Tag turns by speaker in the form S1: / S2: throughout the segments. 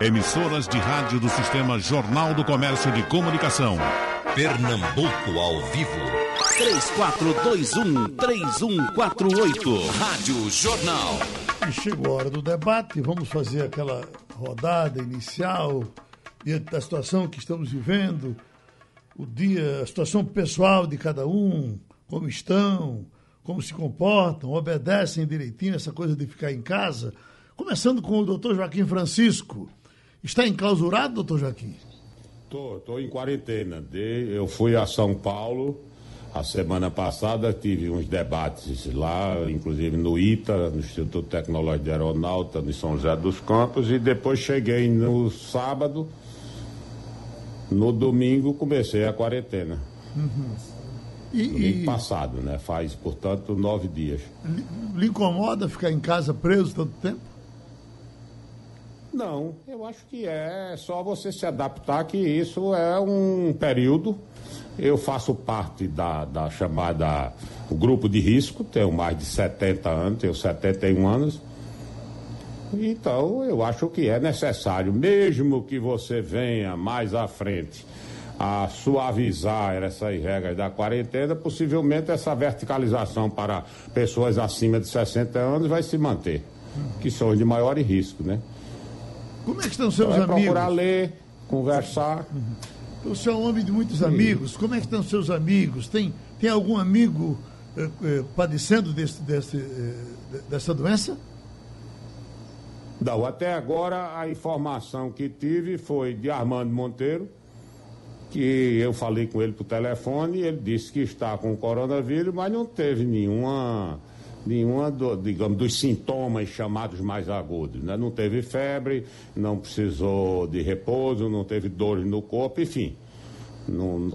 S1: Emissoras de rádio do Sistema Jornal do Comércio de Comunicação.
S2: Pernambuco ao vivo.
S3: 3421-3148. Rádio Jornal.
S4: E chegou a hora do debate. Vamos fazer aquela rodada inicial diante da situação que estamos vivendo. O dia, a situação pessoal de cada um, como estão, como se comportam, obedecem direitinho essa coisa de ficar em casa. Começando com o doutor Joaquim Francisco. Está enclausurado, doutor Joaquim?
S5: Estou tô, tô em quarentena. De, eu fui a São Paulo a semana passada, tive uns debates lá, inclusive no ITA, no Instituto Tecnológico de Aeronáutica, no São José dos Campos, e depois cheguei no sábado. No domingo comecei a quarentena. Uhum. E, domingo passado, né? Faz, portanto, nove dias.
S4: Lhe incomoda ficar em casa preso tanto tempo?
S5: Não, eu acho que é só você se adaptar que isso é um período. Eu faço parte da, da chamada o grupo de risco, tenho mais de 70 anos, tenho 71 anos. Então, eu acho que é necessário, mesmo que você venha mais à frente a suavizar essas regras da quarentena, possivelmente essa verticalização para pessoas acima de 60 anos vai se manter, que são de maior risco, né?
S4: Como é que estão seus
S5: então,
S4: é amigos?
S5: Procurar ler, conversar.
S4: Uhum. O senhor é um homem de muitos Sim. amigos. Como é que estão seus amigos? Tem, tem algum amigo eh, eh, padecendo desse, desse, eh, dessa doença?
S5: Não, até agora a informação que tive foi de Armando Monteiro, que eu falei com ele por telefone, ele disse que está com coronavírus, mas não teve nenhuma nenhuma, do, digamos, dos sintomas chamados mais agudos. Né? Não teve febre, não precisou de repouso, não teve dores no corpo, enfim. Não,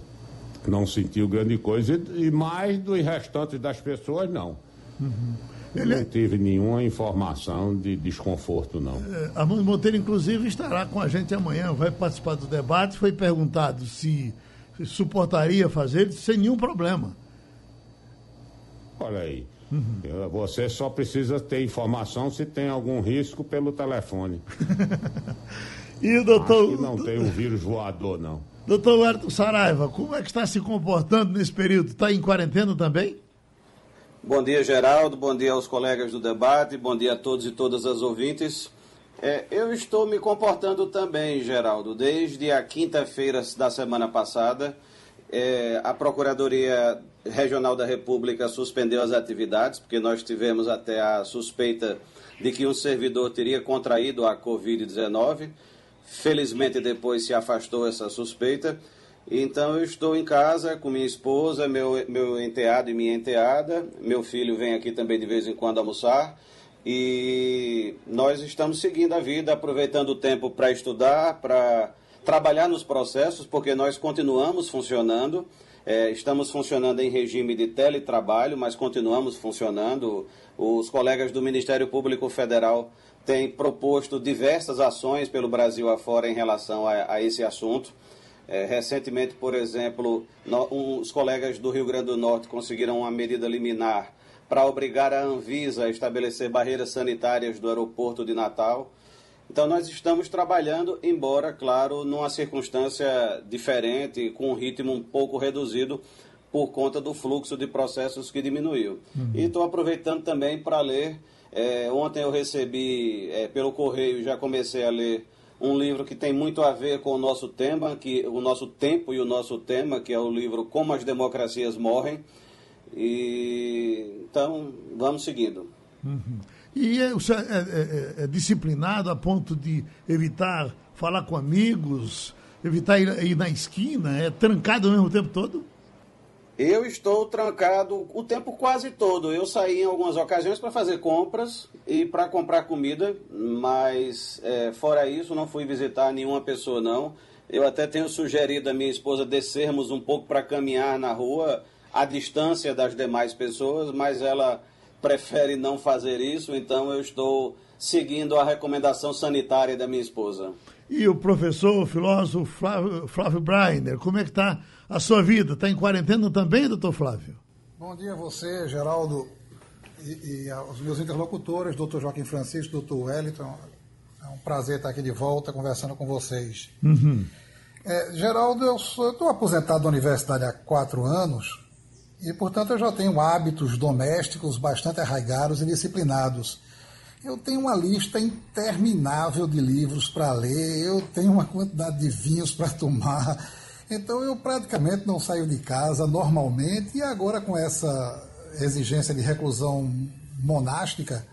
S5: não sentiu grande coisa. E, e mais dos restantes das pessoas, não. Uhum. Ele... Não tive nenhuma informação de desconforto, não.
S4: É, Armando Monteiro, inclusive, estará com a gente amanhã, vai participar do debate. Foi perguntado se, se suportaria fazer, sem nenhum problema.
S5: Olha aí. Uhum. Você só precisa ter informação se tem algum risco pelo telefone.
S4: e o doutor.
S5: Acho não tem um vírus voador, não.
S4: Doutor Huerto Saraiva, como é que está se comportando nesse período? Está em quarentena também?
S6: Bom dia, Geraldo. Bom dia aos colegas do debate. Bom dia a todos e todas as ouvintes. É, eu estou me comportando também, Geraldo. Desde a quinta-feira da semana passada, é, a Procuradoria Regional da República suspendeu as atividades, porque nós tivemos até a suspeita de que um servidor teria contraído a Covid-19. Felizmente, depois se afastou essa suspeita. Então, eu estou em casa com minha esposa, meu, meu enteado e minha enteada. Meu filho vem aqui também de vez em quando almoçar. E nós estamos seguindo a vida, aproveitando o tempo para estudar, para trabalhar nos processos, porque nós continuamos funcionando. É, estamos funcionando em regime de teletrabalho, mas continuamos funcionando. Os colegas do Ministério Público Federal têm proposto diversas ações pelo Brasil afora em relação a, a esse assunto. É, recentemente, por exemplo, no, um, os colegas do Rio Grande do Norte conseguiram uma medida liminar para obrigar a Anvisa a estabelecer barreiras sanitárias do aeroporto de Natal. Então, nós estamos trabalhando, embora, claro, numa circunstância diferente, com um ritmo um pouco reduzido, por conta do fluxo de processos que diminuiu. Uhum. E estou aproveitando também para ler. É, ontem eu recebi é, pelo correio, já comecei a ler um livro que tem muito a ver com o nosso tema, que o nosso tempo e o nosso tema, que é o livro Como as Democracias Morrem. E então vamos seguindo.
S4: Uhum. E é, é, é, é, disciplinado a ponto de evitar falar com amigos, evitar ir, ir na esquina, é trancado ao mesmo tempo todo?
S6: Eu estou trancado o tempo quase todo. Eu saí em algumas ocasiões para fazer compras e para comprar comida, mas é, fora isso, não fui visitar nenhuma pessoa, não. Eu até tenho sugerido a minha esposa descermos um pouco para caminhar na rua à distância das demais pessoas, mas ela prefere não fazer isso, então eu estou seguindo a recomendação sanitária da minha esposa.
S4: E o professor, o filósofo Flávio, Flávio Breiner, como é que está a sua vida? Está em quarentena também, doutor Flávio?
S7: Bom dia a você, Geraldo, e, e aos meus interlocutores, doutor Joaquim Francisco, doutor Wellington. É um prazer estar aqui de volta conversando com vocês. É, Geraldo, eu estou aposentado da universidade há quatro anos e, portanto, eu já tenho hábitos domésticos bastante arraigados e disciplinados. Eu tenho uma lista interminável de livros para ler, eu tenho uma quantidade de vinhos para tomar. Então, eu praticamente não saio de casa normalmente e agora com essa exigência de reclusão monástica,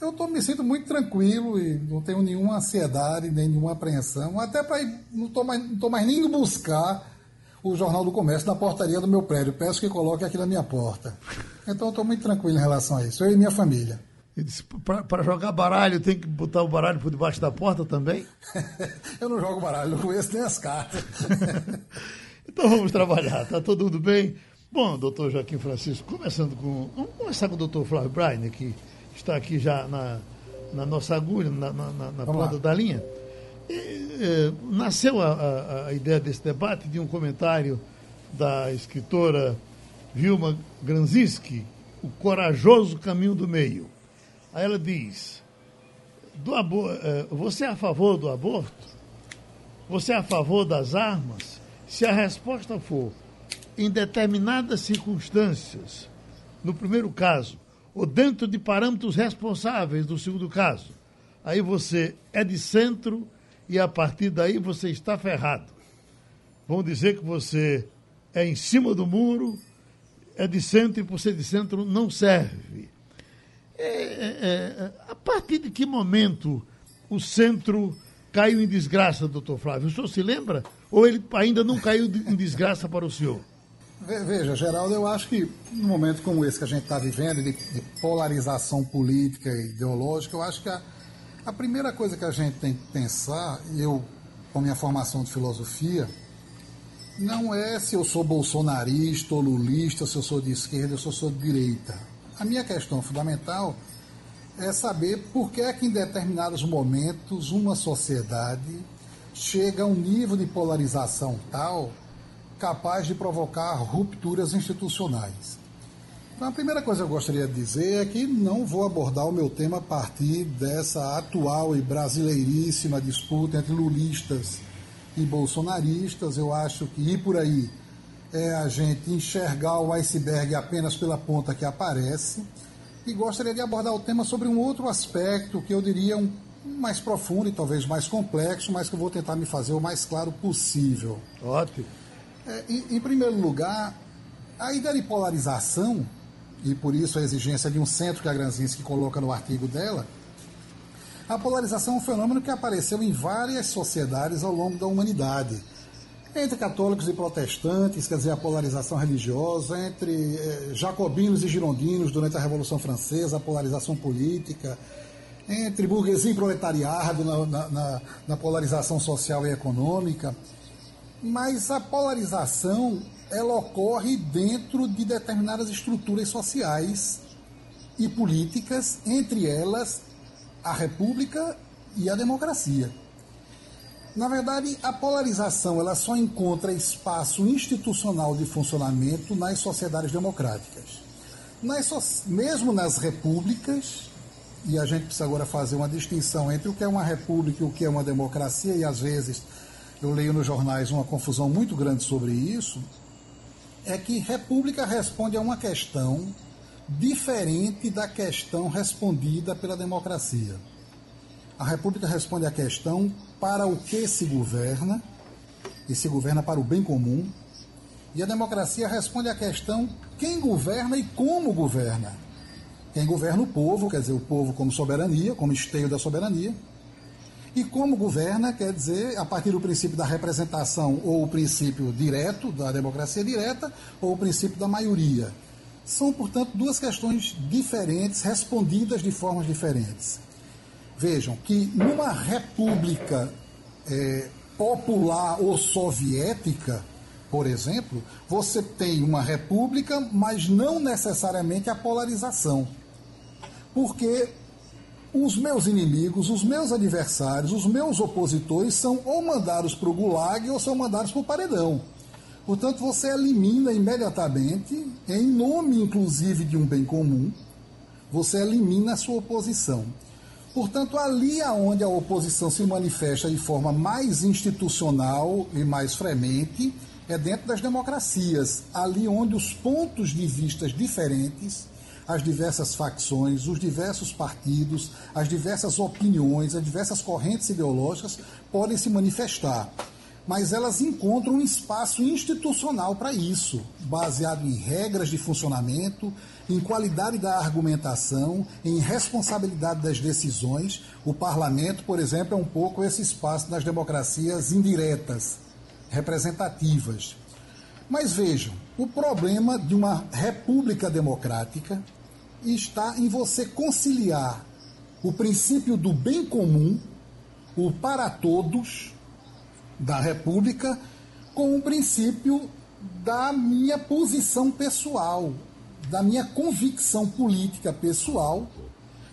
S7: eu tô, me sinto muito tranquilo e não tenho nenhuma ansiedade, nem nenhuma apreensão, até para não estou mais, mais nem buscar o Jornal do Comércio na portaria do meu prédio. Peço que coloque aqui na minha porta. Então estou muito tranquilo em relação a isso, eu e minha família.
S4: Para jogar baralho, tem que botar o baralho por debaixo da porta também?
S7: eu não jogo baralho, não conheço nem as cartas.
S4: então vamos trabalhar, tá todo mundo bem? Bom, doutor Joaquim Francisco, começando com. Vamos começar com o doutor Flávio Brainer, que está aqui já na, na nossa agulha, na, na, na ponta da linha. E, nasceu a, a, a, ideia desse debate de um comentário da escritora Vilma Granzinski, O Corajoso Caminho do Meio. Aí ela diz: do eh, Você é a favor do aborto? Você é a favor das armas? Se a resposta for em determinadas circunstâncias, no primeiro caso, ou dentro de parâmetros responsáveis do segundo caso, aí você é de centro e a partir daí você está ferrado. Vão dizer que você é em cima do muro, é de centro e por ser de centro não serve. É, é, é, a partir de que momento o centro caiu em desgraça, doutor Flávio? O senhor se lembra? Ou ele ainda não caiu em desgraça para o senhor?
S7: Veja, Geraldo, eu acho que num momento como esse que a gente está vivendo, de, de, polarização política e ideológica, eu acho que a, a primeira coisa que a gente tem que pensar, eu, com minha formação de filosofia, não é se eu sou bolsonarista ou lulista, se eu sou de esquerda ou se eu sou de direita. A minha questão fundamental é saber por que é que em determinados momentos uma sociedade chega a um nível de polarização tal capaz de provocar rupturas institucionais. Então, a primeira coisa que eu gostaria de dizer é que não vou abordar o meu tema a partir dessa atual e brasileiríssima disputa entre lulistas e bolsonaristas. Eu acho que ir por aí é a gente enxergar o iceberg apenas pela ponta que aparece. E gostaria de abordar o tema sobre um outro aspecto que eu diria um mais profundo e talvez mais complexo, mas que eu vou tentar me fazer o mais claro possível.
S4: Ótimo.
S7: É, em, em, primeiro lugar, a ideia de polarização, e por isso a exigência de um centro que a Granzinski coloca no artigo dela, a polarização é um fenômeno que apareceu em várias sociedades ao longo da humanidade. Entre católicos e protestantes, quer dizer, a polarização religiosa, entre eh, jacobinos e girondinos durante a Revolução Francesa, a polarização política, entre burguesia e proletariado na, na, na, na polarização social e econômica. Mas a polarização ela ocorre dentro de determinadas estruturas sociais e políticas, entre elas a república e a democracia. Na verdade, a polarização ela só encontra espaço institucional de funcionamento nas sociedades democráticas. Nas, mesmo nas repúblicas, e a gente precisa agora fazer uma distinção entre o que é uma república e o que é uma democracia, e às vezes eu leio nos jornais uma confusão muito grande sobre isso, é que república responde a uma questão diferente da questão respondida pela democracia. A república responde à questão para o que se governa, e se governa para o bem comum, e a democracia responde à questão quem governa e como governa. Quem governa o povo, quer dizer, o povo como soberania, como esteio da soberania, e como governa, quer dizer, a partir do princípio da representação ou o princípio direto, da democracia direta, ou o princípio da maioria. São, portanto, duas questões diferentes, respondidas de formas diferentes. Vejam que numa república é, popular ou soviética, por exemplo, você tem uma república, mas não necessariamente a polarização. Porque os meus inimigos, os meus adversários, os meus opositores são ou mandados para o gulag ou são mandados para o paredão. Portanto, você elimina imediatamente, em nome inclusive de um bem comum, você elimina a sua oposição. Portanto, ali aonde a oposição se manifesta de forma mais institucional e mais fremente é dentro das democracias, ali onde os pontos de vistas diferentes, as diversas facções, os diversos partidos, as diversas opiniões, as diversas correntes ideológicas podem se manifestar mas elas encontram um espaço institucional para isso, baseado em regras de funcionamento, em qualidade da argumentação, em responsabilidade das decisões. O parlamento, por exemplo, é um pouco esse espaço das democracias indiretas, representativas. Mas vejam, o problema de uma república democrática está em você conciliar o princípio do bem comum, o para todos, da República com o princípio da minha posição pessoal, da minha convicção política pessoal,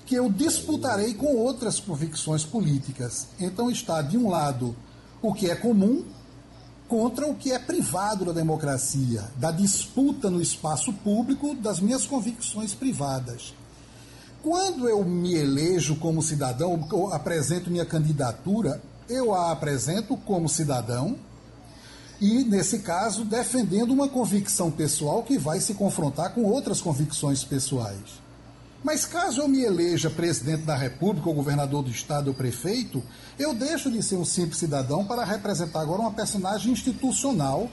S7: que eu disputarei com outras convicções políticas. Então está, de um lado, o que é comum contra o que é privado da democracia, da disputa no espaço público das minhas convicções privadas. Quando eu me elejo como cidadão, apresento minha candidatura, eu a apresento como cidadão e, nesse caso, defendendo uma convicção pessoal que vai se confrontar com outras convicções pessoais. Mas caso eu me eleja presidente da República, ou governador do Estado ou prefeito, eu deixo de ser um simples cidadão para representar agora uma personagem institucional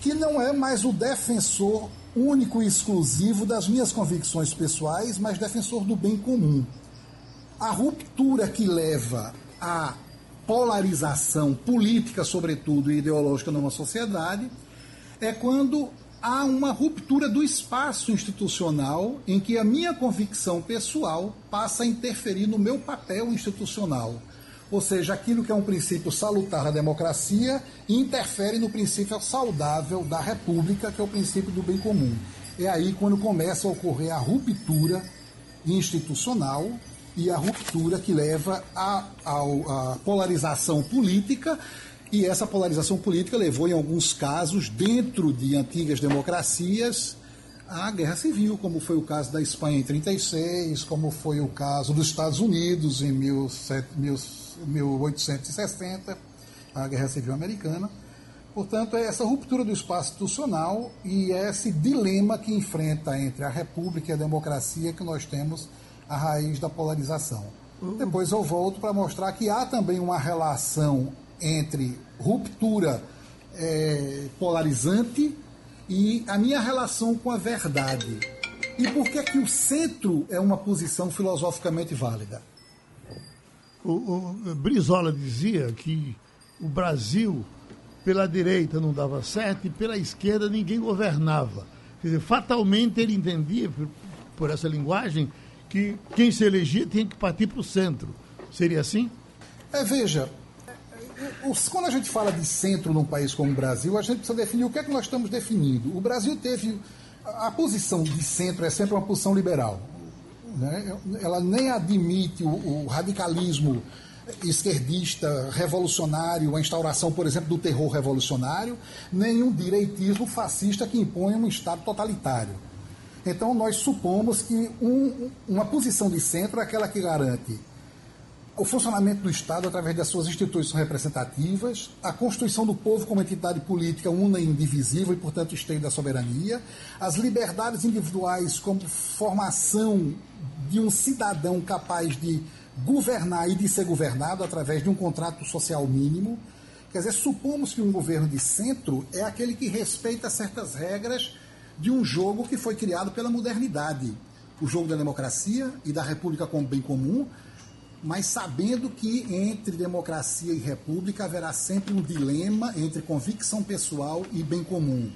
S7: que não é mais o defensor único e exclusivo das minhas convicções pessoais, mas defensor do bem comum. A ruptura que leva a polarização política, sobretudo, e ideológica numa sociedade, é quando há uma ruptura do espaço institucional em que a minha convicção pessoal passa a interferir no meu papel institucional. Ou seja, aquilo que é um princípio salutar da democracia interfere no princípio saudável da república, que é o princípio do bem comum. É aí quando começa a ocorrer a ruptura institucional e a ruptura que leva à polarização política. E essa polarização política levou, em alguns casos, dentro de antigas democracias, à guerra civil, como foi o caso da Espanha em 36, como foi o caso dos Estados Unidos em 1860, a guerra civil americana. Portanto, é essa ruptura do espaço institucional e esse dilema que enfrenta entre a república e a democracia que nós temos a raiz da polarização. Depois eu volto para mostrar que há também uma relação entre ruptura é, polarizante e a minha relação com a verdade. E por que, que o centro é uma posição filosoficamente válida?
S4: O, o Brizola dizia que o Brasil, pela direita, não dava certo e pela esquerda ninguém governava. Quer dizer, fatalmente ele entendia, por, por essa linguagem, que quem se elegia tinha que partir para o centro. Seria assim?
S7: É, veja, quando a gente fala de centro num país como o Brasil, a gente precisa definir o que é que nós estamos definindo. O Brasil teve. A posição de centro é sempre uma posição liberal. Né? Ela nem admite o, o radicalismo esquerdista revolucionário, a instauração, por exemplo, do terror revolucionário, nem um direitismo fascista que impõe um Estado totalitário. Então, nós supomos que um, uma posição de centro é aquela que garante o funcionamento do Estado através das suas instituições representativas, a constituição do povo como entidade política una e indivisível e, portanto, esteio da soberania, as liberdades individuais como formação de um cidadão capaz de governar e de ser governado através de um contrato social mínimo. Quer dizer, supomos que um governo de centro é aquele que respeita certas regras de um jogo que foi criado pela modernidade, o jogo da democracia e da república como bem comum, mas sabendo que entre democracia e república haverá sempre um dilema entre convicção pessoal e bem comum.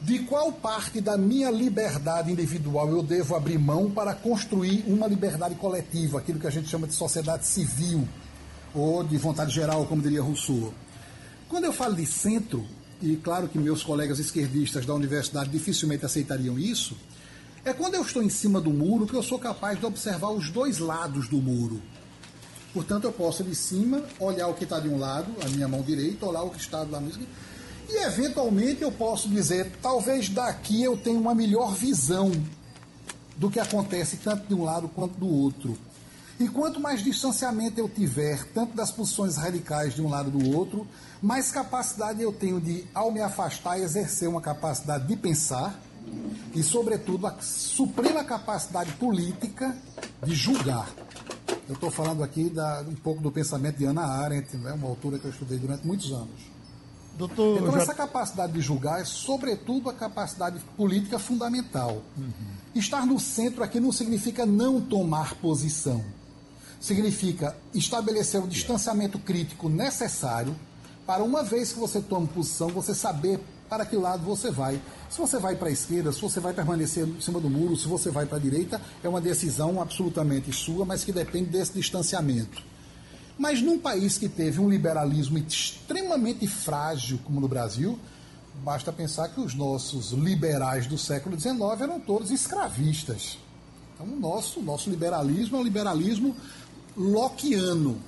S7: De qual parte da minha liberdade individual eu devo abrir mão para construir uma liberdade coletiva, aquilo que a gente chama de sociedade civil, ou de vontade geral, como diria Rousseau? Quando eu falo de centro, e claro que meus colegas esquerdistas da universidade dificilmente aceitariam isso, é quando eu estou em cima do muro que eu sou capaz de observar os dois lados do muro. Portanto, eu posso de cima olhar o que está de um lado, a minha mão direita, olhar o que está do lado esquerdo, e eventualmente eu posso dizer, talvez daqui eu tenha uma melhor visão do que acontece tanto de um lado quanto do outro. E quanto mais distanciamento eu tiver, tanto das posições radicais de um lado do outro, mais capacidade eu tenho de, ao me afastar, exercer uma capacidade de pensar e, sobretudo, a suprema capacidade política de julgar. Eu estou falando aqui da, um pouco do pensamento de Ana Arendt, né, uma autora que eu estudei durante muitos anos. Doutor, então, já... essa capacidade de julgar é, sobretudo, a capacidade política fundamental. Uhum. Estar no centro aqui não significa não tomar posição. Significa estabelecer o distanciamento crítico necessário para, uma vez que você toma posição, você saber para que lado você vai. Se você vai para a esquerda, se você vai permanecer em cima do muro, se você vai para a direita, é uma decisão absolutamente sua, mas que depende desse distanciamento. Mas num país que teve um liberalismo extremamente frágil, como no Brasil, basta pensar que os nossos liberais do século XIX eram todos escravistas. Então, o nosso, nosso liberalismo é um liberalismo lockeano,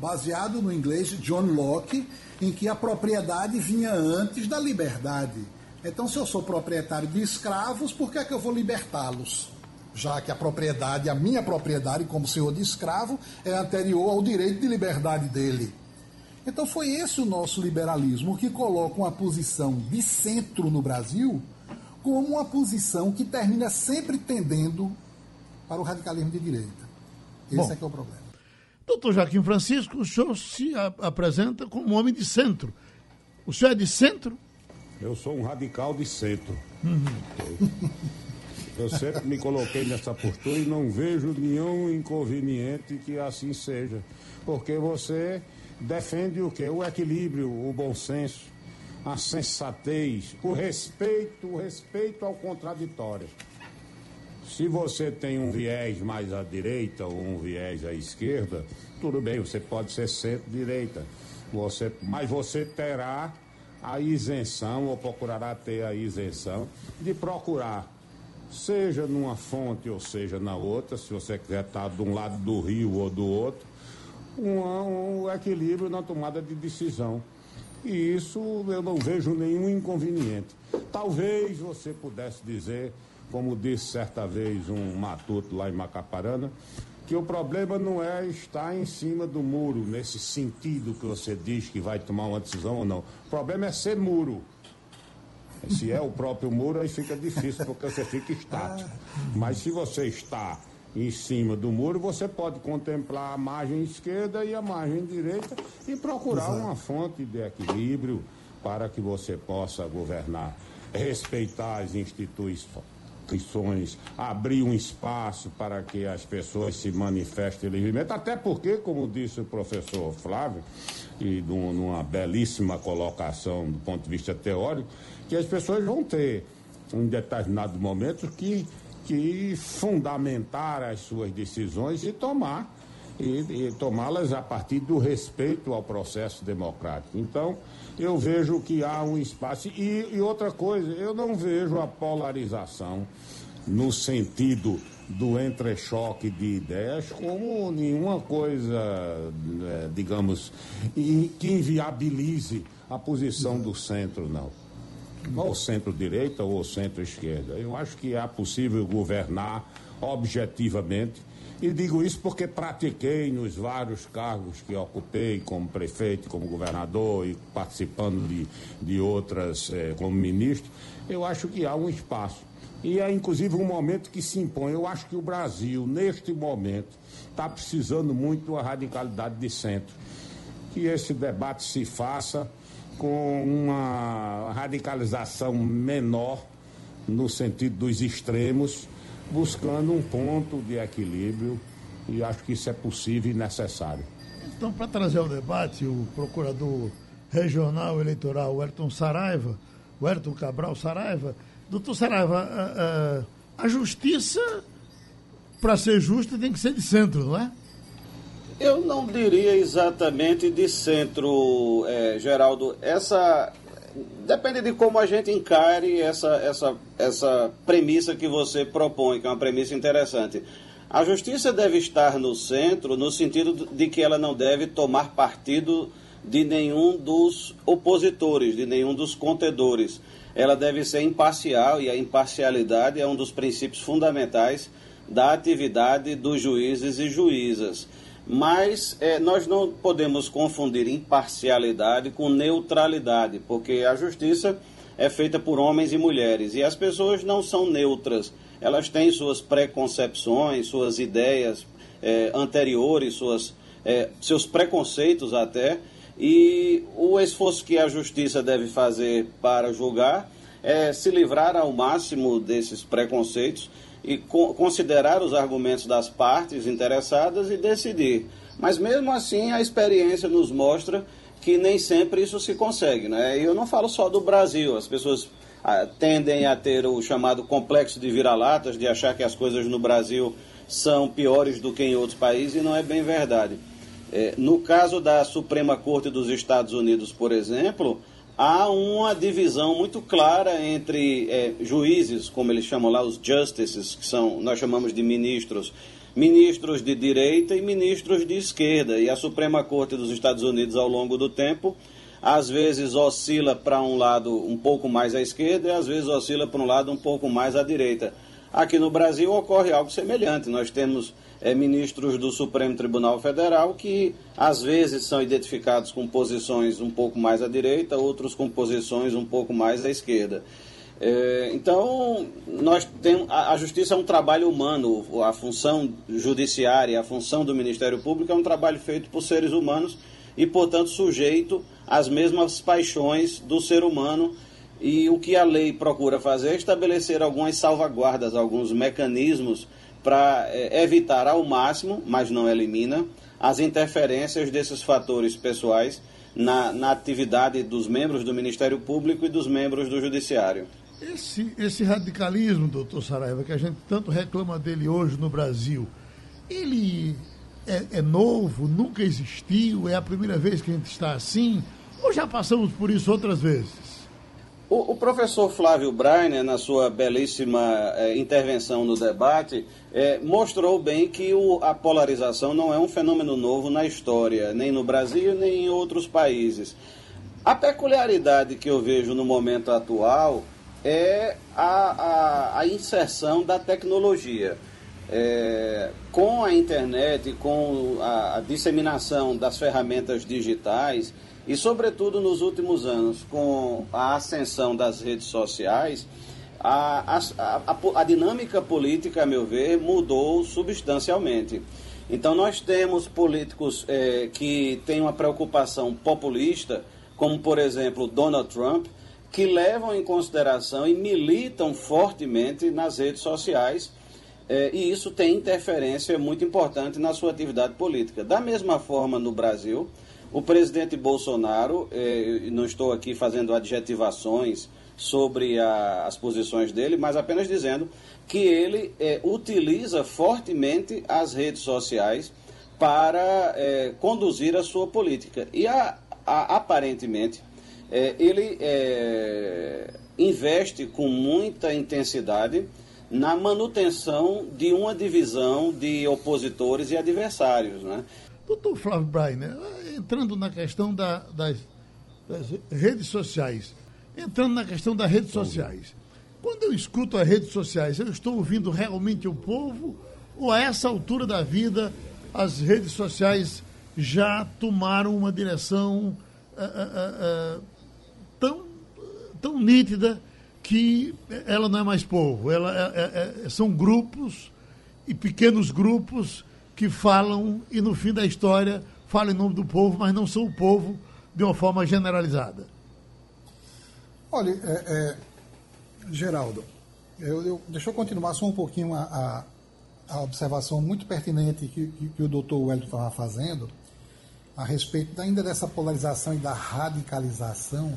S7: baseado no inglês de John Locke, em que a propriedade vinha antes da liberdade. Então, se eu sou proprietário de escravos, por que é que eu vou libertá-los? já que a propriedade, a minha propriedade como senhor de escravo, é anterior ao direito de liberdade dele. Então foi esse o nosso liberalismo que coloca uma posição de centro no Brasil como uma posição que termina sempre tendendo para o radicalismo de direita. Esse Bom, é que é o problema.
S4: Doutor Joaquim Francisco, o senhor se apresenta como um homem de centro. O senhor é de centro?
S5: Eu sou um radical de centro. Uhum. Eu sempre me coloquei nessa postura e não vejo nenhum inconveniente que assim seja. Porque você defende o quê? O equilíbrio, o bom senso, a sensatez, o respeito, o respeito ao contraditório. Se você tem um viés mais à direita ou um viés à esquerda, tudo bem, você pode ser centro-direita. Você, mas você terá a isenção, ou procurará ter a isenção, de procurar seja numa fonte ou seja na outra, se você quiser estar de um lado do rio ou do outro, um, um equilíbrio na tomada de decisão. E isso eu não vejo nenhum inconveniente. Talvez você pudesse dizer, como disse certa vez um matuto lá em Macaparana, que o problema não é estar em cima do muro, nesse sentido que você diz que vai tomar uma decisão ou não. O problema é ser muro. Se é o próprio muro, aí fica difícil, porque você fica estático. Mas se você está em cima do muro, você pode contemplar a margem esquerda e a margem direita e procurar Exato. uma fonte de equilíbrio para que você possa governar. Respeitar as instituições, abrir um espaço para que as pessoas se manifestem livremente, até porque, como disse o professor Flávio, e numa belíssima colocação do ponto de vista teórico, que as pessoas vão ter em determinado momento que, que fundamentar as suas decisões e tomar e, e tomá-las a partir do respeito ao processo democrático. Então, eu vejo que há um espaço. E, e outra coisa, eu não vejo a polarização no sentido do entrechoque de ideias como nenhuma coisa, é, digamos, que inviabilize a posição do centro, não ou centro-direita ou centro-esquerda. Eu acho que é possível governar objetivamente. E digo isso porque pratiquei nos vários cargos que ocupei, como prefeito, como governador e participando de, de outras eh, como ministro. Eu acho que há um espaço. E é inclusive um momento que se impõe. Eu acho que o Brasil, neste momento, está precisando muito uma radicalidade de centro. Que esse debate se faça com uma radicalização menor no sentido dos extremos, buscando um ponto de equilíbrio e acho que isso é possível e necessário.
S4: Então, para trazer ao debate, o procurador regional eleitoral, o Ayrton Saraiva, o Ayrton Cabral Saraiva, doutor Saraiva, a, a, a justiça, para ser justa, tem que ser de centro, não é?
S6: Eu não diria exatamente de centro, é, Geraldo. Essa depende de como a gente encare essa, essa, essa premissa que você propõe, que é uma premissa interessante. A justiça deve estar no centro, no sentido de que ela não deve tomar partido de nenhum dos opositores, de nenhum dos contendores. Ela deve ser imparcial e a imparcialidade é um dos princípios fundamentais da atividade dos juízes e juízas. Mas é, nós não podemos confundir imparcialidade com neutralidade, porque a justiça é feita por homens e mulheres e as pessoas não são neutras. Elas têm suas preconcepções, suas ideias é, anteriores, suas, é, seus preconceitos até, e o esforço que a justiça deve fazer para julgar é se livrar ao máximo desses preconceitos e co considerar os argumentos das partes interessadas e decidir. Mas mesmo assim, a experiência nos mostra que nem sempre isso se consegue. Né? E eu não falo só do Brasil, as pessoas ah, tendem a ter o chamado complexo de vira-latas, de achar que as coisas no Brasil são piores do que em outros países, e não é bem verdade. É, no caso da Suprema Corte dos Estados Unidos, por exemplo, há uma divisão muito clara entre é, juízes, como eles chamam lá, os justices, que são, nós chamamos de ministros, ministros de direita e ministros de esquerda. E a Suprema Corte dos Estados Unidos, ao longo do tempo, às vezes oscila para um lado um pouco mais à esquerda e às vezes oscila para um lado um pouco mais à direita. Aqui no Brasil ocorre algo semelhante. Nós temos é, ministros do Supremo Tribunal Federal que às vezes são identificados com posições um pouco mais à direita, outros com posições um pouco mais à esquerda. É, então, nós temos, a, a, justiça é um trabalho humano, a função judiciária, a função do Ministério Público é um trabalho feito por seres humanos e, portanto, sujeito às mesmas paixões do ser humano. E o que a lei procura fazer é estabelecer algumas salvaguardas, alguns mecanismos para é, evitar ao máximo, mas não elimina, as interferências desses fatores pessoais na, na atividade dos membros do Ministério Público e dos membros do Judiciário.
S4: Esse, esse radicalismo, doutor Saraiva, que a gente tanto reclama dele hoje no Brasil, ele é, é, novo, nunca existiu, é a primeira vez que a gente está assim, ou já passamos por isso outras vezes?
S6: O, o professor Flávio Breiner, na sua belíssima é, intervenção no debate, é, mostrou bem que o, a polarização não é um fenômeno novo na história, nem no Brasil, nem em outros países. A peculiaridade que eu vejo no momento atual é a, a, a inserção da tecnologia. É, com a internet, com a, a disseminação das ferramentas digitais, e, sobretudo, nos últimos anos, com a ascensão das redes sociais, a, a, a, a, dinâmica política, a meu ver, mudou substancialmente. Então, nós temos políticos é, que têm uma preocupação populista, como, por exemplo, Donald Trump, que levam em consideração e militam fortemente nas redes sociais. É, e isso tem interferência muito importante na sua atividade política. Da mesma forma, no Brasil, o presidente Bolsonaro, eh, não estou aqui fazendo adjetivações sobre a, as posições dele, mas apenas dizendo que ele eh, utiliza fortemente as redes sociais para eh, conduzir a sua política. E a, a, aparentemente eh, ele investe com muita intensidade na manutenção de uma divisão de opositores e adversários. Né?
S4: Doutor Flávio Brainer, entrando na questão da, das, das, redes sociais, entrando na questão das redes sociais, quando eu escuto as redes sociais, eu estou ouvindo realmente o povo ou a essa altura da vida as redes sociais já tomaram uma direção uh, uh, uh, tão, tão nítida que ela não é mais povo, ela é, é, é, são grupos e pequenos grupos que falam e no fim da história falam em nome do povo, mas não são o povo de uma forma generalizada.
S7: Olha, é, é, Geraldo, eu, eu, deixa eu continuar só um pouquinho a, a, a observação muito pertinente que, que, que o doutor Wellington estava fazendo a respeito ainda dessa polarização e da radicalização.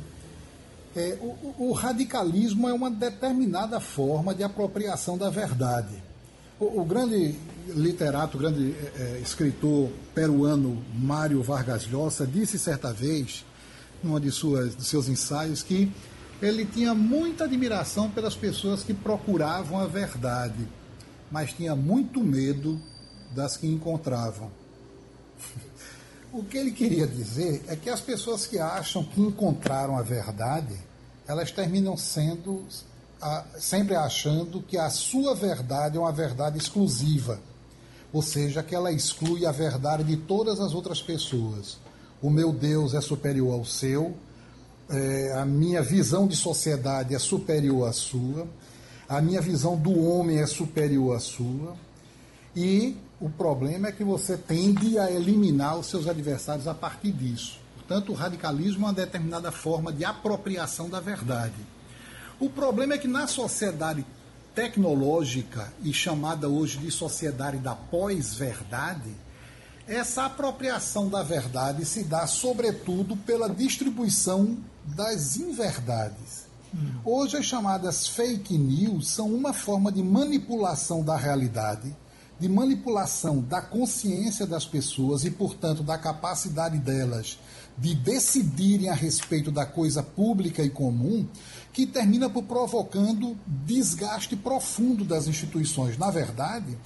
S7: É, o, o radicalismo é uma determinada forma de apropriação da verdade. O, o grande literato, o grande é, escritor peruano Mário Vargas Llosa disse certa vez, numa de suas de seus ensaios, que ele tinha muita admiração pelas pessoas que procuravam a verdade, mas tinha muito medo das que encontravam. O que ele queria dizer é que as pessoas que acham que encontraram a verdade, elas terminam sendo sempre achando que a sua verdade é uma verdade exclusiva, ou seja, que ela exclui a verdade de todas as outras pessoas. O meu Deus é superior ao seu, é, a minha visão de sociedade é superior à sua, a minha visão do homem é superior à sua, e o problema é que você tende a eliminar os seus adversários a partir disso. Portanto, o radicalismo é uma determinada forma de apropriação da verdade. O problema é que na sociedade tecnológica e chamada hoje de sociedade da pós-verdade, essa apropriação da verdade se dá sobretudo pela distribuição das inverdades. Hoje as chamadas fake news são uma forma de manipulação da realidade, de manipulação da consciência das pessoas e, portanto, da capacidade delas de decidirem a respeito da coisa pública e comum, que termina por provocando desgaste profundo das instituições. Na verdade,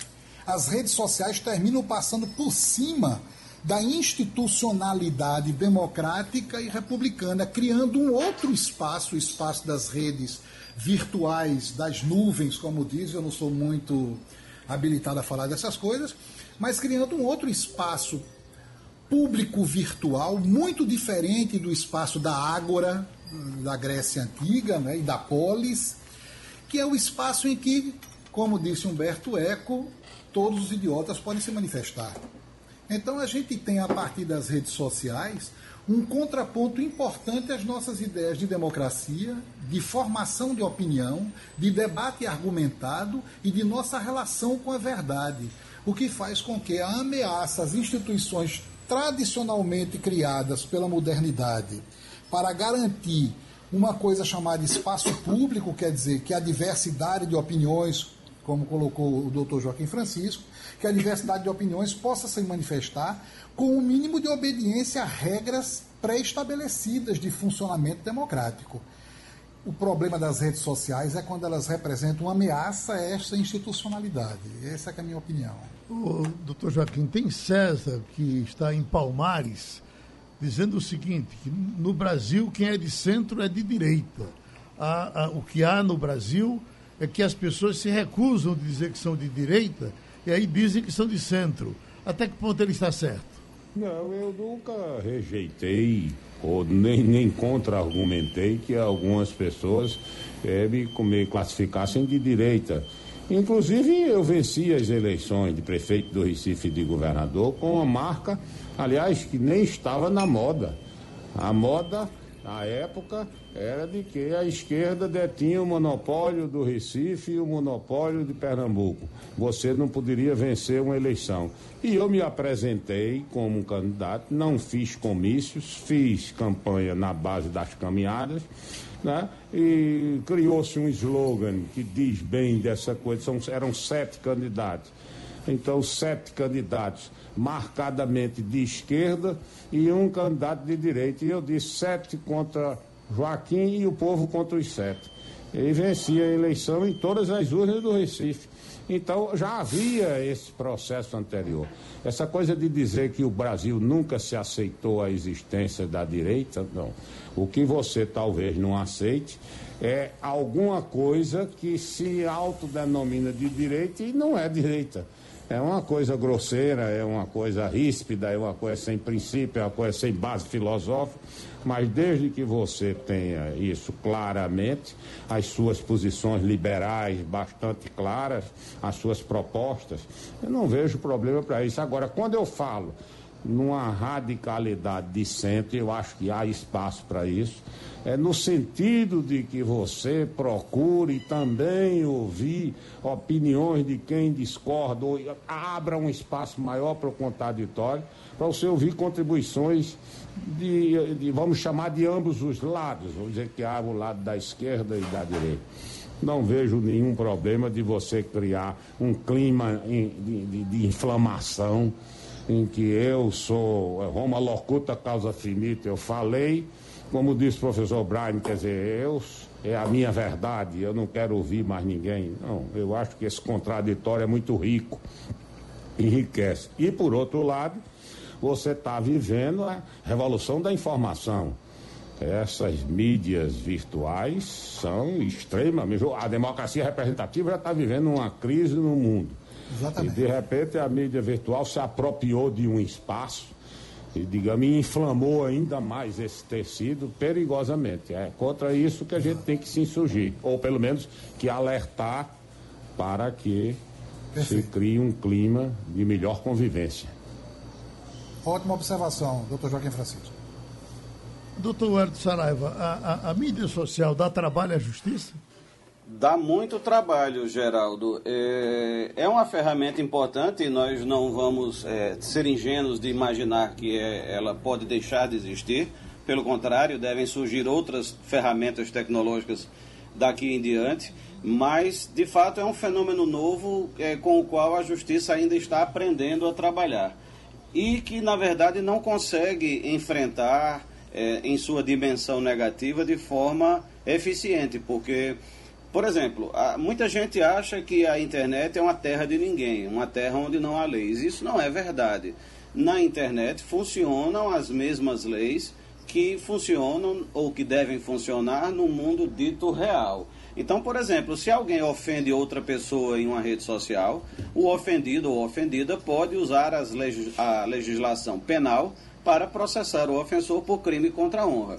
S7: as redes sociais terminam passando por cima da institucionalidade democrática e republicana, criando um outro espaço, o espaço das redes virtuais, das nuvens, como diz, eu não sou muito habilitado a falar dessas coisas, mas criando um outro espaço público virtual muito diferente do espaço da Ágora, da Grécia Antiga né, e da Polis, que é o espaço em que, como disse Humberto Eco, todos os idiotas podem se manifestar. Então a gente tem, a partir das redes sociais, um contraponto importante às nossas ideias de democracia, de formação de opinião, de debate argumentado e de nossa relação com a verdade. O que faz com que a ameaça às instituições tradicionalmente criadas pela modernidade para garantir uma coisa chamada espaço público, quer dizer, que a diversidade de opiniões, como colocou o doutor Joaquim Francisco, que a diversidade de opiniões possa se manifestar com o um mínimo de obediência a regras pré-estabelecidas de funcionamento democrático. O problema das redes sociais é quando elas representam uma ameaça a esta institucionalidade. Essa é a minha opinião.
S4: O doutor Joaquim, tem César que está em Palmares dizendo o seguinte, que no Brasil quem é de centro é de direita. Há, há, o que há no Brasil é que as pessoas se recusam de dizer que são de direita e aí dizem que são de centro. Até que ponto ele está certo?
S5: Não, eu nunca rejeitei ou nem, nem contra-argumentei que algumas pessoas é, me, me classificassem de direita. Inclusive, eu venci as eleições de prefeito do Recife e de governador com uma marca, aliás, que nem estava na moda. A moda, na época, era de que a esquerda detinha o monopólio do Recife e o monopólio de Pernambuco. Você não poderia vencer uma eleição. E eu me apresentei como um candidato, não fiz comícios, fiz campanha na base das caminhadas né? e criou-se um slogan que diz bem dessa coisa, São, eram sete candidatos. Então, sete candidatos marcadamente de esquerda e um candidato de direita. E eu disse sete contra Joaquim e o povo contra os sete. E venci a eleição em todas as urnas do Recife. Então já havia esse processo anterior. Essa coisa de dizer que o Brasil nunca se aceitou a existência da direita, não. O que você talvez não aceite é alguma coisa que se autodenomina de direita e não é direita. É uma coisa grosseira, é uma coisa ríspida, é uma coisa sem princípio, é uma coisa sem base filosófica, mas desde que você tenha isso claramente, as suas posições liberais bastante claras, as suas propostas, eu não vejo problema para isso. Agora, quando eu falo numa radicalidade de centro, eu acho que há espaço para isso, é no sentido de que você procure também ouvir opiniões de quem discorda, ou abra um espaço maior para o contraditório, para você ouvir contribuições de, de, vamos chamar de ambos os lados, vamos dizer que há o lado da esquerda e da direita. Não vejo nenhum problema de você criar um clima de, de, de inflamação em que eu sou é, Roma locuta causa finita, eu falei, como disse o professor Brian, quer dizer, eu é a minha verdade, eu não quero ouvir mais ninguém. Não, eu acho que esse contraditório é muito rico, enriquece. E por outro lado, você está vivendo a revolução da informação. essas mídias virtuais são extremamente. A democracia representativa já está vivendo uma crise no mundo.
S7: Exatamente.
S5: E de repente a mídia virtual se apropriou de um espaço e, digamos, inflamou ainda mais esse tecido perigosamente. É contra isso que a gente tem que se insurgir, ou pelo menos que alertar para que Perfeito. se crie um clima de melhor convivência.
S7: Ótima observação, doutor Joaquim Francisco.
S4: Doutor Herdo Saraiva, a, a, a, mídia social dá trabalho à justiça?
S6: Dá muito trabalho, Geraldo. É, é uma ferramenta importante e nós não vamos é, ser ingênuos de imaginar que é, ela pode deixar de existir. Pelo contrário, devem surgir outras ferramentas tecnológicas daqui em diante. Mas, de fato, é um fenômeno novo é, com o qual a justiça ainda está aprendendo a trabalhar. E que, na verdade, não consegue enfrentar é, em sua dimensão negativa de forma eficiente, porque, por exemplo, muita gente acha que a internet é uma terra de ninguém, uma terra onde não há leis. Isso não é verdade. Na internet funcionam as mesmas leis que funcionam ou que devem funcionar no mundo dito real. Então, por exemplo, se alguém ofende outra pessoa em uma rede social, o ofendido ou ofendida pode usar a legislação penal para processar o ofensor por crime contra a honra.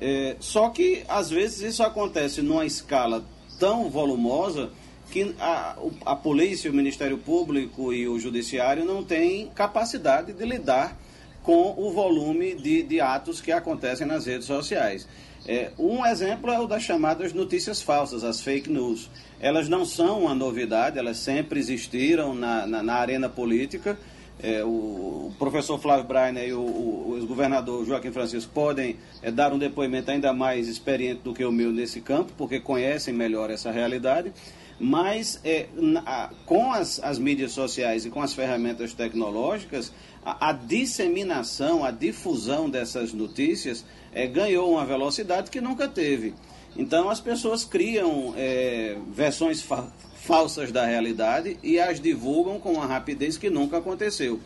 S6: É, só que, às vezes, isso acontece numa escala tão volumosa que a, a polícia, o Ministério Público e o Judiciário não têm capacidade de lidar com o volume de, de atos que acontecem nas redes sociais. É, um exemplo é o das chamadas notícias falsas, as fake news. Elas não são uma novidade, elas sempre existiram na, na, na arena política é, o, professor Flávio Brainer e o, o, o ex-governador Joaquim Francisco podem é, dar um depoimento ainda mais experiente do que o meu nesse campo, porque conhecem melhor essa realidade. Mas é, na, com as, as, mídias sociais e com as ferramentas tecnológicas, a, a disseminação, a difusão dessas notícias é, ganhou uma velocidade que nunca teve. Então as pessoas criam é, versões fa falsas da realidade e as divulgam com uma rapidez que nunca aconteceu.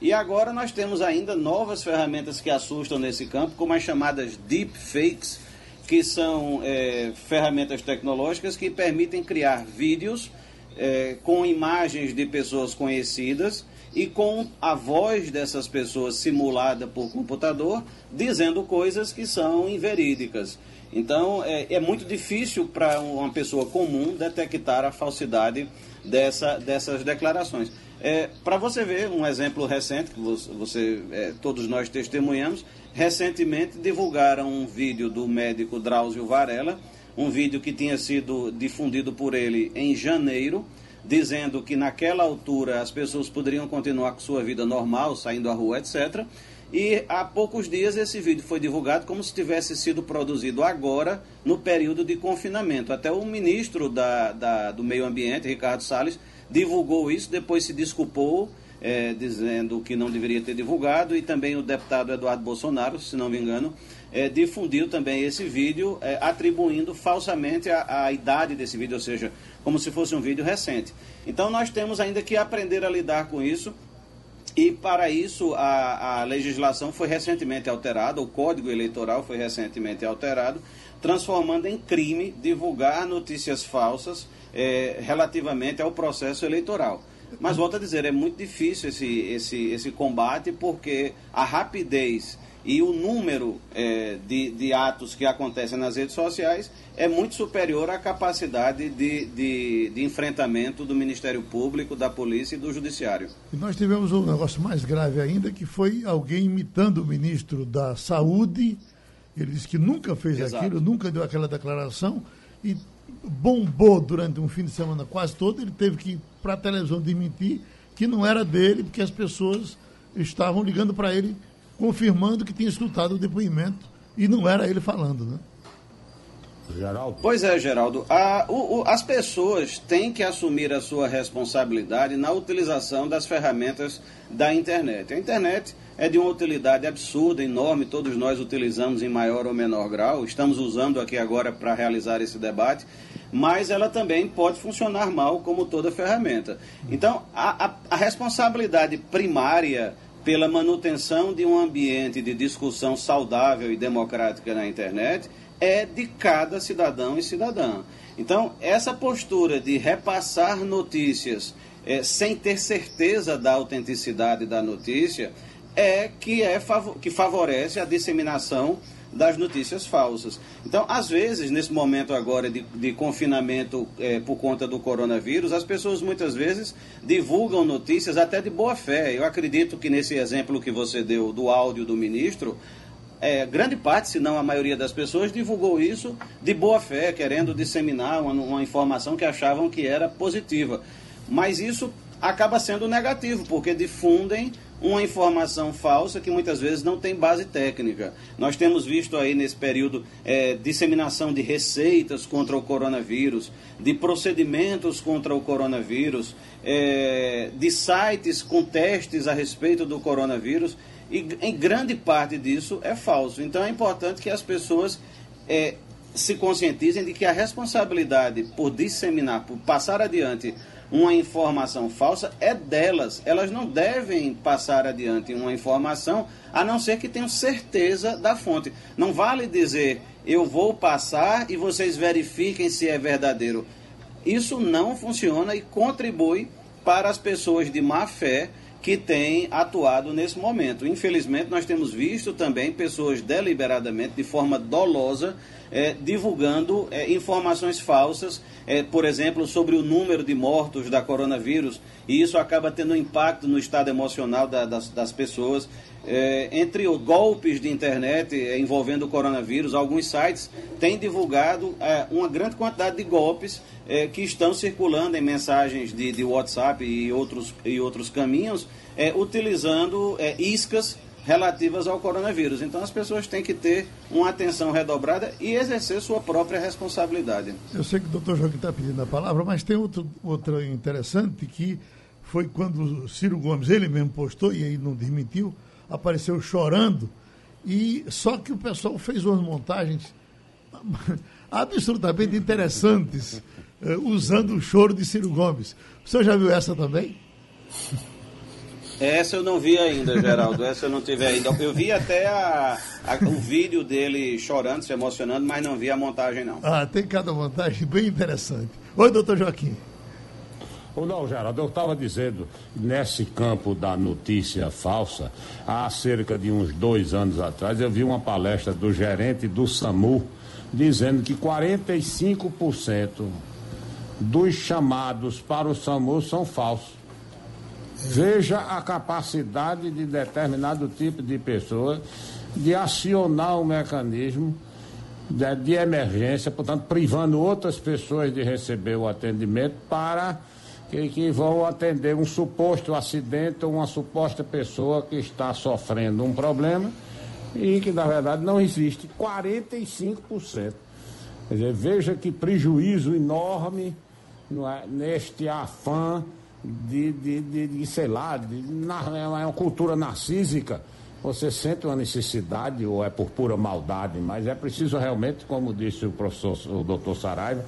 S6: E agora nós temos ainda novas ferramentas que assustam nesse campo, como as chamadas deepfakes, que são é, ferramentas tecnológicas que permitem criar vídeos é, com imagens de pessoas conhecidas e com a voz dessas pessoas simulada por computador, dizendo coisas que são inverídicas. Então, é, é muito difícil para uma pessoa comum detectar a falsidade dessa, dessas declarações. É, para você ver um exemplo recente, que você, é, todos nós testemunhamos, recentemente divulgaram um vídeo do médico Drauzio Varela, um vídeo que tinha sido difundido por ele em janeiro, dizendo que naquela altura as pessoas poderiam continuar com sua vida normal, saindo à rua, etc. E há poucos dias esse vídeo foi divulgado como se tivesse sido produzido agora, no período de confinamento. Até o ministro da, da do Meio Ambiente, Ricardo Salles, divulgou isso, depois se desculpou, é, dizendo que não deveria ter divulgado, e também o deputado Eduardo Bolsonaro, se não me engano, é, difundiu também esse vídeo, é, atribuindo falsamente a, a idade desse vídeo, ou seja, como se fosse um vídeo recente. Então nós temos ainda que aprender a lidar com isso e para isso a, a legislação foi recentemente alterada, o Código Eleitoral foi recentemente alterado, transformando em crime divulgar notícias falsas é, relativamente ao processo eleitoral. Mas volto a dizer, é muito difícil esse, esse, esse combate porque a rapidez e o número é, de, de atos que acontecem nas redes sociais é muito superior à capacidade de, de, de, enfrentamento do Ministério Público, da Polícia e do Judiciário.
S4: E nós tivemos um negócio mais grave ainda, que foi alguém imitando o ministro da Saúde. Ele disse que nunca fez Exato. aquilo, nunca deu aquela declaração e bombou durante um fim de semana quase todo. Ele teve que ir para a televisão desmentir que não era dele, porque as pessoas estavam ligando para ele confirmando que tinha escutado o depoimento e não era ele falando, né?
S6: Geraldo? Pois é, Geraldo. A, o, o, as pessoas têm que assumir a sua responsabilidade na utilização das ferramentas da internet. A internet é de uma utilidade absurda, enorme, todos nós utilizamos em maior ou menor grau, estamos usando aqui agora para realizar esse debate, mas ela também pode funcionar mal como toda ferramenta. Então, a, a, a responsabilidade primária pela manutenção de um ambiente de discussão saudável e democrática na internet é de cada cidadão e cidadã. Então, essa postura de repassar notícias é, sem ter certeza da autenticidade da notícia é que, é que favorece a disseminação das notícias falsas. Então, às vezes, nesse momento agora de, de confinamento é, por conta do coronavírus, as pessoas muitas vezes divulgam notícias até de boa fé. Eu acredito que nesse exemplo que você deu do áudio do ministro, é, grande parte, se não a maioria das pessoas, divulgou isso de boa fé, querendo disseminar uma, uma informação que achavam que era positiva. Mas isso acaba sendo negativo, porque difundem uma informação falsa que muitas vezes não tem base técnica. Nós temos visto aí nesse período é, disseminação de receitas contra o coronavírus, de procedimentos contra o coronavírus, é, de sites com testes a respeito do coronavírus, e em grande parte disso é falso. Então é importante que as pessoas é, se conscientizem de que a responsabilidade por disseminar, por passar adiante uma informação falsa é delas. Elas não devem passar adiante uma informação a não ser que tenham certeza da fonte. Não vale dizer eu vou passar e vocês verifiquem se é verdadeiro. Isso não funciona e contribui para as pessoas de má fé que têm atuado nesse momento. Infelizmente, nós temos visto também pessoas deliberadamente, de forma dolosa, é, divulgando é, informações falsas, é, por exemplo, sobre o número de mortos da coronavírus, e isso acaba tendo um impacto no estado emocional da, das, das, pessoas. É, entre os golpes de internet é, envolvendo o coronavírus, alguns sites têm divulgado é, uma grande quantidade de golpes que estão circulando em mensagens de, de WhatsApp e outros, e outros caminhos, utilizando iscas relativas ao coronavírus. Então as pessoas têm que ter uma atenção redobrada e exercer sua própria responsabilidade.
S4: Eu sei que o doutor Joaquim está pedindo a palavra, mas tem outro, outra interessante que foi quando Ciro Gomes, ele mesmo postou e aí não desmentiu, apareceu chorando e só que o pessoal fez umas montagens absolutamente interessantes uh, usando o choro de Ciro Gomes. O senhor já viu essa também?
S6: Essa eu não vi ainda, Geraldo. Essa eu não tive ainda. Eu vi até a, a, o vídeo dele chorando, se emocionando, mas não vi a montagem, não.
S4: Ah, tem cada montagem bem interessante. Oi, doutor Joaquim.
S5: Não, Geraldo, eu estava dizendo, nesse campo da notícia falsa, há cerca de uns dois anos atrás, eu vi uma palestra do gerente do SAMU dizendo que 45% dos chamados para o SAMU são falsos. Veja a capacidade de determinado tipo de pessoa de acionar o mecanismo de, de, emergência, portanto, privando outras pessoas de receber o atendimento para que, que vão atender um suposto acidente ou uma suposta pessoa que está sofrendo um problema e que, na verdade, não existe. 45%. Quer dizer, veja que prejuízo enorme é, neste afã de, de, de, de sei lá, de, na, é uma cultura narcísica. Você sente uma necessidade, ou é por pura maldade, mas é preciso realmente, como disse o professor, o doutor Saraiva,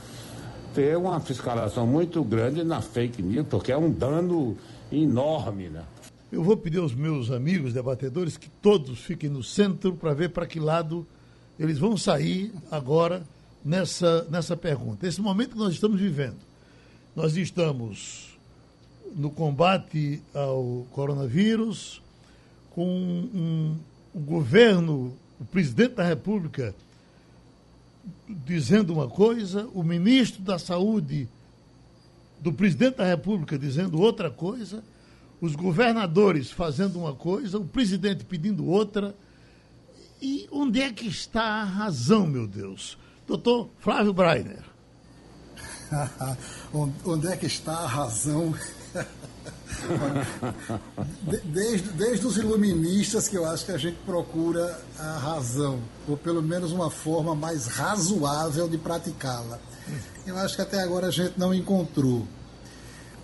S5: ter uma fiscalização muito grande na fake news, porque é um dano enorme, né?
S4: Eu vou pedir aos meus amigos debatedores que todos fiquem no centro para ver para que lado eles vão sair agora nessa, nessa pergunta. Esse momento que nós estamos vivendo. Nós estamos no combate ao coronavírus, com um, um, governo, o presidente da República dizendo uma coisa, o ministro da Saúde do presidente da República dizendo outra coisa, os governadores fazendo uma coisa, o presidente pedindo outra. E onde é que está a razão, meu Deus? Doutor Flávio Breiner.
S7: onde é que está a razão desde, desde os iluministas que eu acho que a gente procura a razão, ou pelo menos uma forma mais razoável de praticá-la. Eu acho que até agora a gente não encontrou.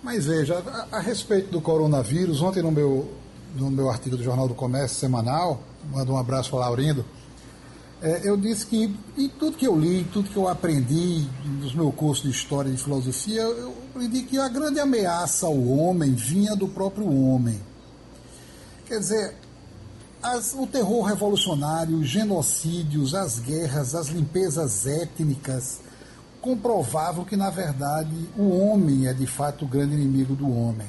S7: Mas veja, a, a respeito do coronavírus, ontem no meu, no meu artigo do Jornal do Comércio semanal, mando um abraço para Laurindo, é, eu disse que em tudo que eu li, tudo que eu aprendi nos meus cursos de história e de filosofia, eu aprendi que a grande ameaça ao homem vinha do próprio homem. Quer dizer, as, o terror revolucionário, os genocídios, as guerras, as limpezas étnicas comprovavam que, na verdade, o homem é de fato o grande inimigo do homem.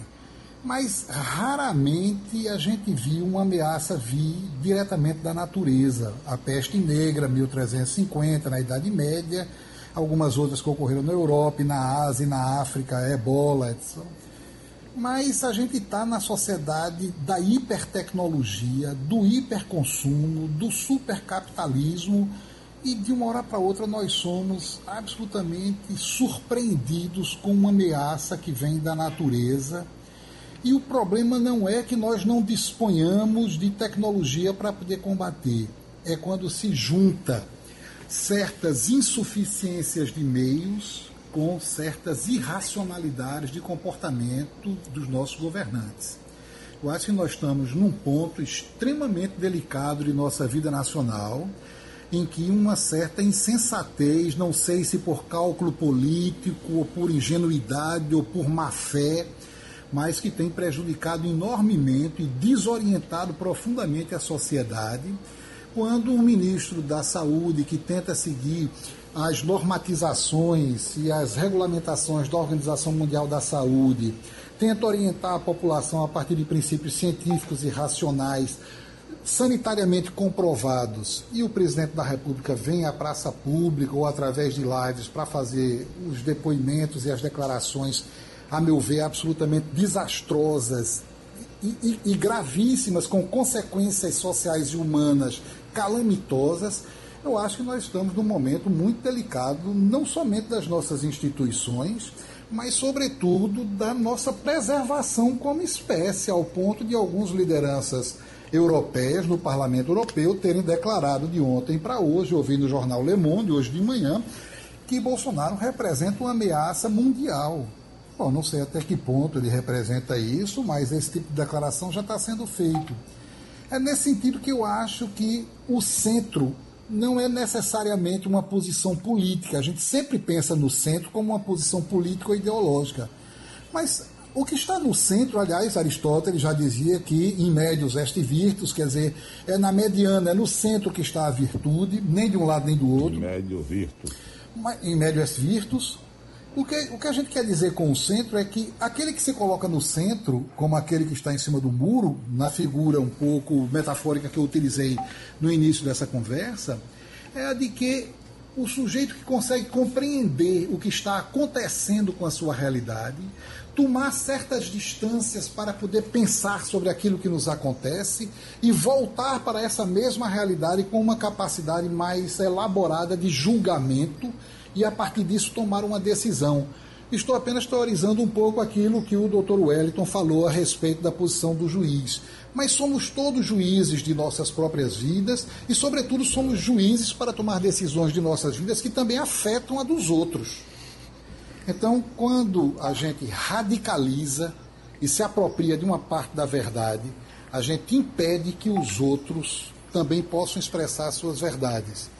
S7: Mas raramente a gente viu uma ameaça vir diretamente da natureza. A peste negra, 1350, na Idade Média, algumas outras que ocorreram na Europa, na Ásia, na África, ebola, etc. Mas a gente está na sociedade da hipertecnologia, do hiperconsumo, do supercapitalismo e de uma hora para outra nós somos absolutamente surpreendidos com uma ameaça que vem da natureza. E o problema não é que nós não disponhamos de tecnologia para poder combater, é quando se junta certas insuficiências de meios com certas irracionalidades de comportamento dos nossos governantes. Eu acho que nós estamos num ponto extremamente delicado de nossa vida nacional, em que uma certa insensatez, não sei se por cálculo político, ou por ingenuidade, ou por má fé, mas que tem prejudicado enormemente e desorientado profundamente a sociedade, quando um ministro da Saúde que tenta seguir as normatizações e as regulamentações da Organização Mundial da Saúde, tenta orientar a população a partir de princípios científicos e racionais, sanitariamente comprovados, e o presidente da República vem à praça pública ou através de lives para fazer os depoimentos e as declarações, a meu ver, absolutamente desastrosas e, e, e gravíssimas, com consequências sociais e humanas calamitosas eu acho que nós estamos num momento muito delicado, não somente das nossas instituições, mas, sobretudo, da nossa preservação como espécie, ao ponto de algumas lideranças europeias no Parlamento Europeu terem declarado de ontem para hoje, ouvindo o jornal Le Monde, hoje de manhã, que Bolsonaro representa uma ameaça mundial. Bom, não sei até que ponto ele representa isso, mas esse tipo de declaração já está sendo feito. É nesse sentido que eu acho que o centro não é necessariamente uma posição política. A gente sempre pensa no centro como uma posição política ou ideológica. Mas o que está no centro, aliás, Aristóteles já dizia que em médios est virtus, quer dizer, é na mediana, é no centro que está a virtude, nem de um lado nem do outro.
S5: Em médio virtus.
S7: Em médio est virtus. O que, o que a gente quer dizer com o centro é que aquele que se coloca no centro, como aquele que está em cima do muro, na figura um pouco metafórica que eu utilizei no início dessa conversa, é a de que o sujeito que consegue compreender o que está acontecendo com a sua realidade, tomar certas distâncias para poder pensar sobre aquilo que nos acontece e voltar para essa mesma realidade com uma capacidade mais elaborada de julgamento e a partir disso tomar uma decisão. Estou apenas teorizando um pouco aquilo que o Dr. Wellington falou a respeito da posição do juiz. Mas somos todos juízes de nossas próprias vidas e, sobretudo, somos juízes para tomar decisões de nossas vidas que também afetam a dos outros. Então, quando a gente radicaliza e se apropria de uma parte da verdade, a gente impede que os outros também possam expressar suas verdades.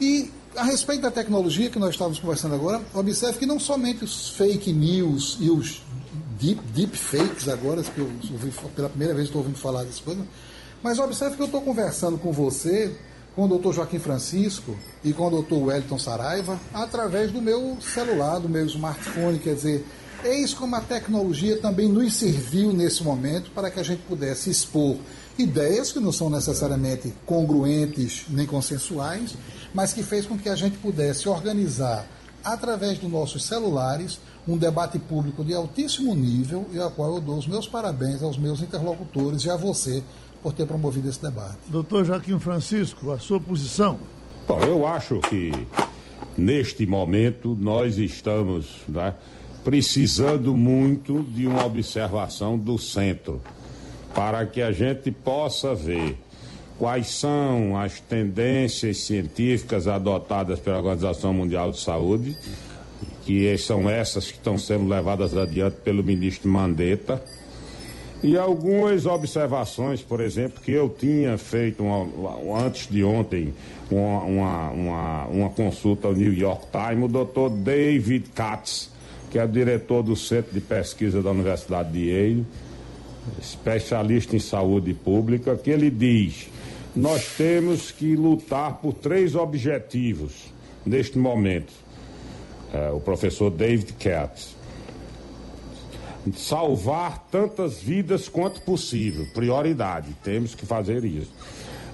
S7: E a respeito da tecnologia que nós estávamos conversando agora, observe que não somente os fake news e os deep, deep fakes agora, que eu ouvi, pela primeira vez estou ouvindo falar dessas coisas, mas observe que eu estou conversando com você, com o doutor Joaquim Francisco e com o doutor Wellington Saraiva, através do meu celular, do meu smartphone, quer dizer, eis como a tecnologia também nos serviu nesse momento para que a gente pudesse expor ideias que não são necessariamente congruentes nem consensuais, mas que fez com que a gente pudesse organizar, através dos nossos celulares, um debate público de altíssimo nível e a qual eu dou os meus parabéns aos meus interlocutores e a você por ter promovido esse debate.
S4: Doutor Joaquim Francisco, a sua posição?
S5: Bom, eu acho que neste momento nós estamos né, precisando muito de uma observação do centro para que a gente possa ver quais são as tendências científicas adotadas pela Organização Mundial de Saúde, que são essas que estão sendo levadas adiante pelo ministro Mandetta, e algumas observações, por exemplo, que eu tinha feito uma, antes de ontem uma, uma, uma, uma consulta ao New York Times, o doutor David Katz, que é diretor do Centro de Pesquisa da Universidade de Yale, especialista em saúde pública, que ele diz: nós temos que lutar por três objetivos neste momento. É, o professor David Katz. Salvar tantas vidas quanto possível, prioridade, temos que fazer isso.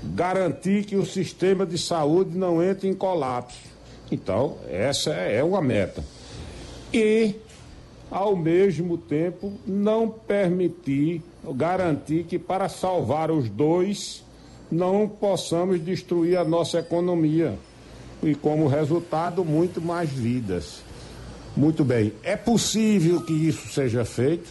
S5: Garantir que o sistema de saúde não entre em colapso. Então, essa é uma meta. E ao mesmo tempo não permitir, garantir que para salvar os dois não possamos destruir a nossa economia e como resultado muito mais vidas. Muito bem, é possível que isso seja feito.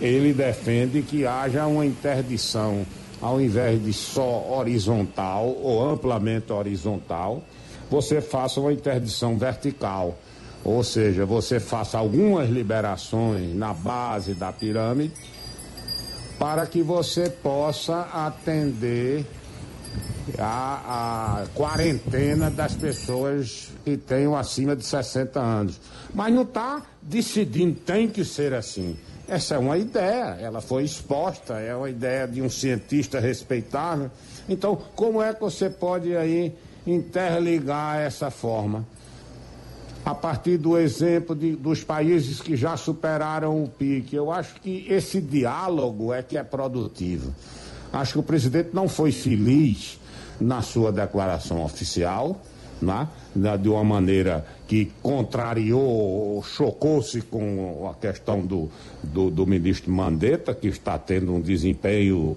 S5: Ele defende que haja uma interdição ao invés de só horizontal ou amplamente horizontal, você faça uma interdição vertical ou seja, você faça algumas liberações na base da pirâmide para que você possa atender a, a, quarentena das pessoas que tenham acima de 60 anos. Mas não está decidindo, tem que ser assim. Essa é uma ideia, ela foi exposta, é uma ideia de um cientista respeitável. Então, como é que você pode aí interligar essa forma? A partir do exemplo de, dos países que já superaram o pique. Eu acho que esse diálogo é que é produtivo. Acho que o presidente não foi feliz na sua declaração oficial, né? de uma maneira que contrariou, chocou-se com a questão do, do, do ministro Mandetta, que está tendo um desempenho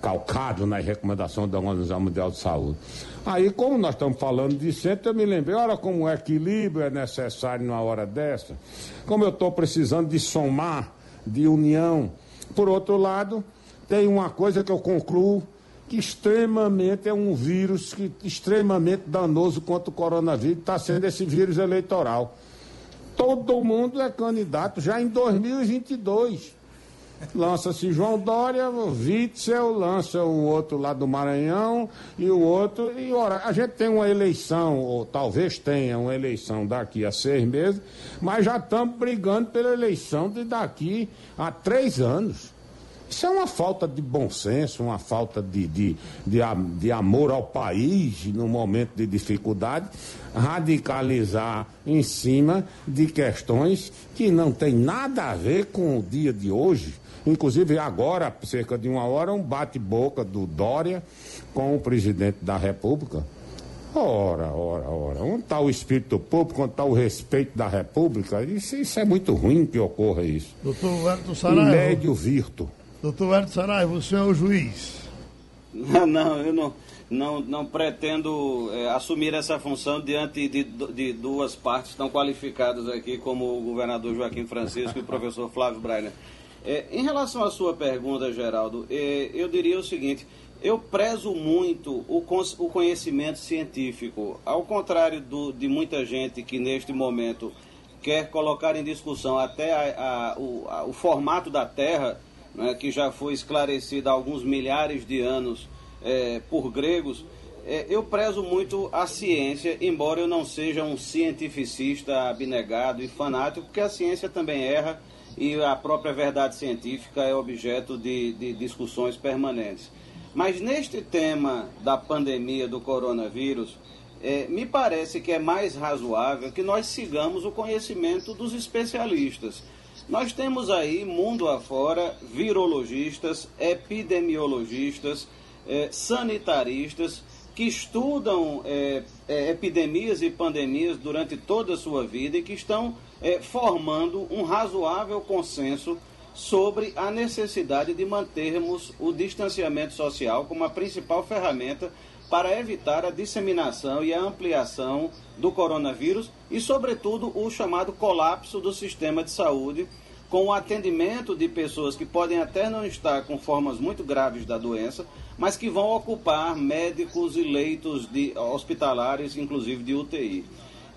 S5: calcado nas recomendações da Organização Mundial de Saúde. Aí, como nós estamos falando de centro, eu me lembrei, olha como o equilíbrio é necessário numa hora dessa, como eu estou precisando de somar, de união. Por outro lado, tem uma coisa que eu concluo, que extremamente é um vírus que extremamente danoso contra o coronavírus, está sendo esse vírus eleitoral. Todo mundo é candidato já em 2022 lança-se João Dória, Witzel, lança o outro lá do Maranhão e o outro. E ora, a gente tem uma eleição, ou talvez tenha uma eleição daqui a seis meses, mas já estamos brigando pela eleição de daqui a três anos. Isso é uma falta de bom senso, uma falta de, de, de, de, amor ao país no momento de dificuldade, radicalizar em cima de questões que não tem nada a ver com o dia de hoje. Inclusive, agora, cerca de uma hora, um bate-boca do Dória com o presidente da República. Ora, ora, ora. Onde está o espírito público, onde está o respeito da República? Isso, isso, é muito ruim que ocorra isso.
S4: Doutor Edson Saraiva.
S5: Médio virto.
S4: Doutor Edson Saraiva, o senhor é o juiz.
S6: Não, não, eu não, não, não pretendo é, assumir essa função diante de, de, duas partes tão qualificadas aqui como o governador Joaquim Francisco e o professor Flávio Brainer. É, em relação à sua pergunta, Geraldo, é, eu diria o seguinte: eu prezo muito o, o conhecimento científico, ao contrário do, de muita gente que neste momento quer colocar em discussão até a, a, o, a, o, formato da Terra, né, que já foi esclarecido há alguns milhares de anos é, por gregos. É, eu prezo muito a ciência, embora eu não seja um cientificista abnegado e fanático, porque a ciência também erra e a própria verdade científica é objeto de, de discussões permanentes. Mas neste tema da pandemia do coronavírus, é, me parece que é mais razoável que nós sigamos o conhecimento dos especialistas. Nós temos aí, mundo afora, virologistas, epidemiologistas, é, sanitaristas, que estudam é, é, epidemias e pandemias durante toda a sua vida e que estão é, formando um razoável consenso sobre a necessidade de mantermos o distanciamento social como a principal ferramenta para evitar a disseminação e a ampliação do coronavírus e, sobretudo, o chamado colapso do sistema de saúde, com o atendimento de pessoas que podem até não estar com formas muito graves da doença, mas que vão ocupar médicos e leitos de, hospitalares, inclusive de UTI.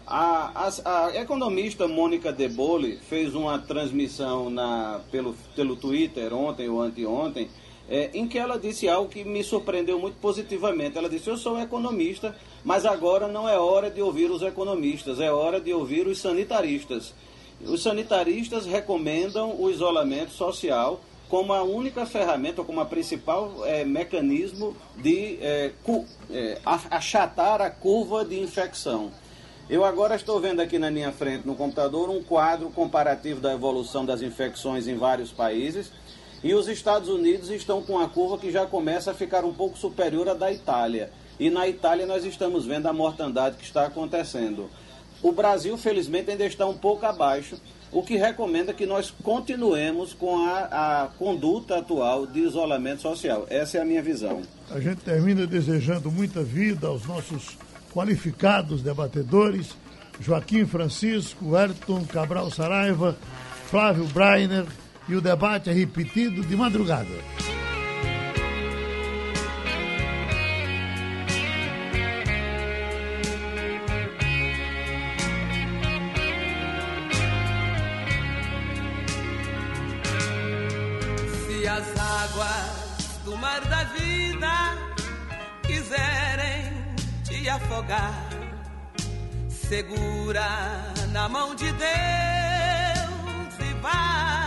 S6: A, a, a, economista Mônica De Bolle fez uma transmissão na, pelo, pelo Twitter ontem ou anteontem, é, em que ela disse algo que me surpreendeu muito positivamente. Ela disse: Eu sou economista, mas agora não é hora de ouvir os economistas, é hora de ouvir os sanitaristas. Os sanitaristas recomendam o isolamento social como a única ferramenta, como a principal é, mecanismo de é, é, achatar a curva de infecção. Eu agora estou vendo aqui na minha frente no computador um quadro comparativo da evolução das infecções em vários países e os Estados Unidos estão com a curva que já começa a ficar um pouco superior à da Itália. E na Itália nós estamos vendo a mortandade que está acontecendo. O Brasil, felizmente, ainda está um pouco abaixo, o que recomenda que nós continuemos com a, a conduta atual de isolamento social. Essa é a minha visão.
S4: A gente termina desejando muita vida aos nossos qualificados debatedores, Joaquim Francisco, Ayrton Cabral Saraiva, Flávio Breiner, e o debate é repetido de madrugada.
S8: Afogar, segura na mão de Deus e vai